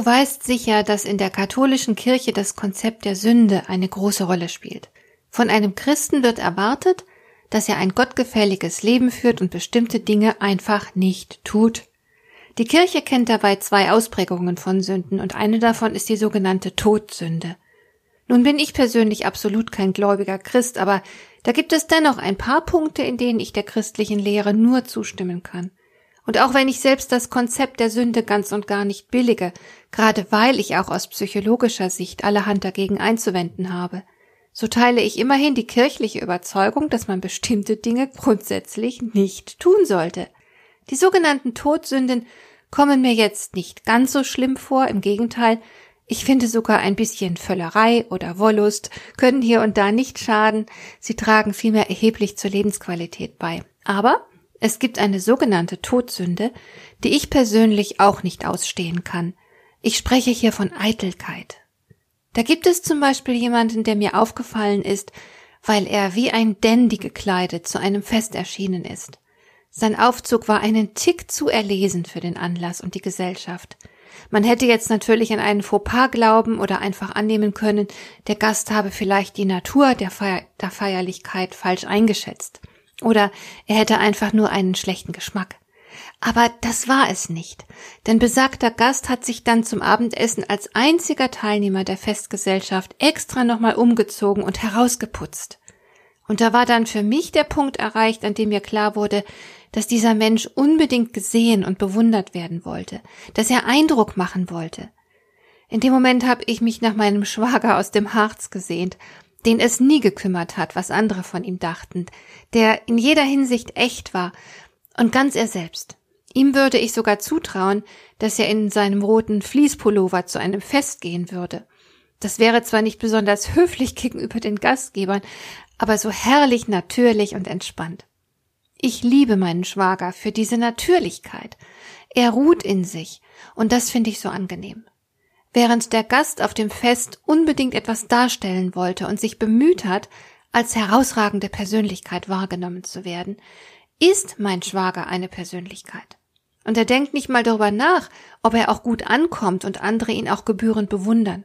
Du weißt sicher, dass in der katholischen Kirche das Konzept der Sünde eine große Rolle spielt. Von einem Christen wird erwartet, dass er ein gottgefälliges Leben führt und bestimmte Dinge einfach nicht tut. Die Kirche kennt dabei zwei Ausprägungen von Sünden und eine davon ist die sogenannte Todsünde. Nun bin ich persönlich absolut kein gläubiger Christ, aber da gibt es dennoch ein paar Punkte, in denen ich der christlichen Lehre nur zustimmen kann. Und auch wenn ich selbst das Konzept der Sünde ganz und gar nicht billige, gerade weil ich auch aus psychologischer Sicht allerhand dagegen einzuwenden habe, so teile ich immerhin die kirchliche Überzeugung, dass man bestimmte Dinge grundsätzlich nicht tun sollte. Die sogenannten Todsünden kommen mir jetzt nicht ganz so schlimm vor, im Gegenteil, ich finde sogar ein bisschen Völlerei oder Wollust können hier und da nicht schaden, sie tragen vielmehr erheblich zur Lebensqualität bei. Aber es gibt eine sogenannte Todsünde, die ich persönlich auch nicht ausstehen kann. Ich spreche hier von Eitelkeit. Da gibt es zum Beispiel jemanden, der mir aufgefallen ist, weil er wie ein Dandy gekleidet zu einem Fest erschienen ist. Sein Aufzug war einen Tick zu erlesen für den Anlass und die Gesellschaft. Man hätte jetzt natürlich an einen Fauxpas glauben oder einfach annehmen können, der Gast habe vielleicht die Natur der, Feier der Feierlichkeit falsch eingeschätzt. Oder er hätte einfach nur einen schlechten Geschmack. Aber das war es nicht, denn besagter Gast hat sich dann zum Abendessen als einziger Teilnehmer der Festgesellschaft extra nochmal umgezogen und herausgeputzt. Und da war dann für mich der Punkt erreicht, an dem mir klar wurde, dass dieser Mensch unbedingt gesehen und bewundert werden wollte, dass er Eindruck machen wollte. In dem Moment habe ich mich nach meinem Schwager aus dem Harz gesehnt den es nie gekümmert hat, was andere von ihm dachten, der in jeder Hinsicht echt war und ganz er selbst. Ihm würde ich sogar zutrauen, dass er in seinem roten Fließpullover zu einem Fest gehen würde. Das wäre zwar nicht besonders höflich gegenüber den Gastgebern, aber so herrlich natürlich und entspannt. Ich liebe meinen Schwager für diese Natürlichkeit. Er ruht in sich, und das finde ich so angenehm. Während der Gast auf dem Fest unbedingt etwas darstellen wollte und sich bemüht hat, als herausragende Persönlichkeit wahrgenommen zu werden, ist mein Schwager eine Persönlichkeit. Und er denkt nicht mal darüber nach, ob er auch gut ankommt und andere ihn auch gebührend bewundern.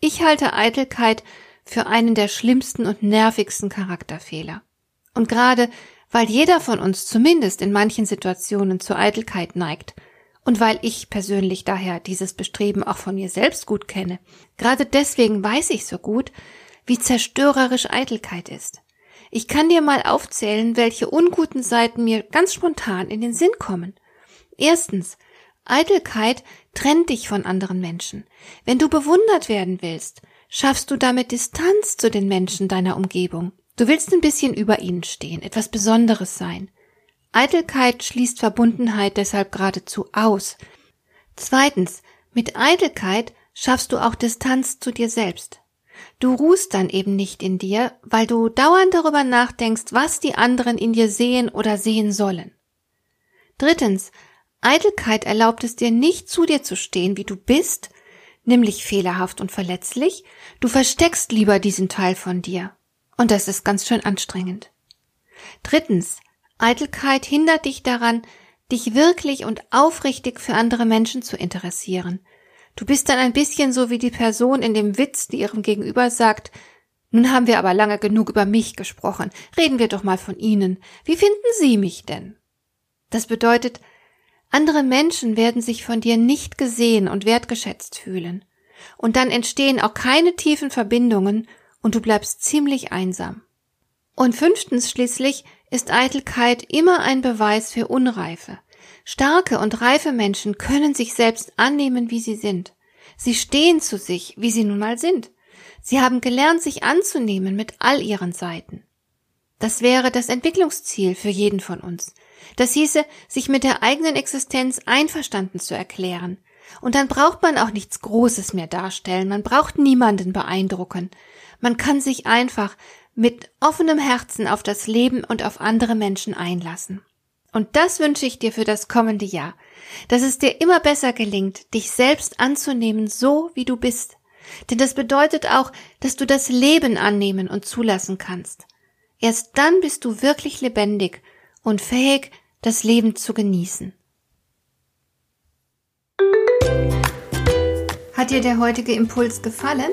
Ich halte Eitelkeit für einen der schlimmsten und nervigsten Charakterfehler. Und gerade weil jeder von uns zumindest in manchen Situationen zur Eitelkeit neigt, und weil ich persönlich daher dieses Bestreben auch von mir selbst gut kenne, gerade deswegen weiß ich so gut, wie zerstörerisch Eitelkeit ist. Ich kann dir mal aufzählen, welche unguten Seiten mir ganz spontan in den Sinn kommen. Erstens, Eitelkeit trennt dich von anderen Menschen. Wenn du bewundert werden willst, schaffst du damit Distanz zu den Menschen deiner Umgebung. Du willst ein bisschen über ihnen stehen, etwas Besonderes sein. Eitelkeit schließt Verbundenheit deshalb geradezu aus. Zweitens, mit Eitelkeit schaffst du auch Distanz zu dir selbst. Du ruhst dann eben nicht in dir, weil du dauernd darüber nachdenkst, was die anderen in dir sehen oder sehen sollen. Drittens, Eitelkeit erlaubt es dir nicht zu dir zu stehen, wie du bist, nämlich fehlerhaft und verletzlich, du versteckst lieber diesen Teil von dir. Und das ist ganz schön anstrengend. Drittens, Eitelkeit hindert dich daran, dich wirklich und aufrichtig für andere Menschen zu interessieren. Du bist dann ein bisschen so wie die Person in dem Witz, die ihrem Gegenüber sagt, nun haben wir aber lange genug über mich gesprochen. Reden wir doch mal von Ihnen. Wie finden Sie mich denn? Das bedeutet, andere Menschen werden sich von dir nicht gesehen und wertgeschätzt fühlen. Und dann entstehen auch keine tiefen Verbindungen und du bleibst ziemlich einsam. Und fünftens schließlich ist Eitelkeit immer ein Beweis für Unreife. Starke und reife Menschen können sich selbst annehmen, wie sie sind. Sie stehen zu sich, wie sie nun mal sind. Sie haben gelernt, sich anzunehmen mit all ihren Seiten. Das wäre das Entwicklungsziel für jeden von uns. Das hieße, sich mit der eigenen Existenz einverstanden zu erklären. Und dann braucht man auch nichts Großes mehr darstellen, man braucht niemanden beeindrucken. Man kann sich einfach mit offenem Herzen auf das Leben und auf andere Menschen einlassen. Und das wünsche ich dir für das kommende Jahr, dass es dir immer besser gelingt, dich selbst anzunehmen, so wie du bist. Denn das bedeutet auch, dass du das Leben annehmen und zulassen kannst. Erst dann bist du wirklich lebendig und fähig, das Leben zu genießen. Hat dir der heutige Impuls gefallen?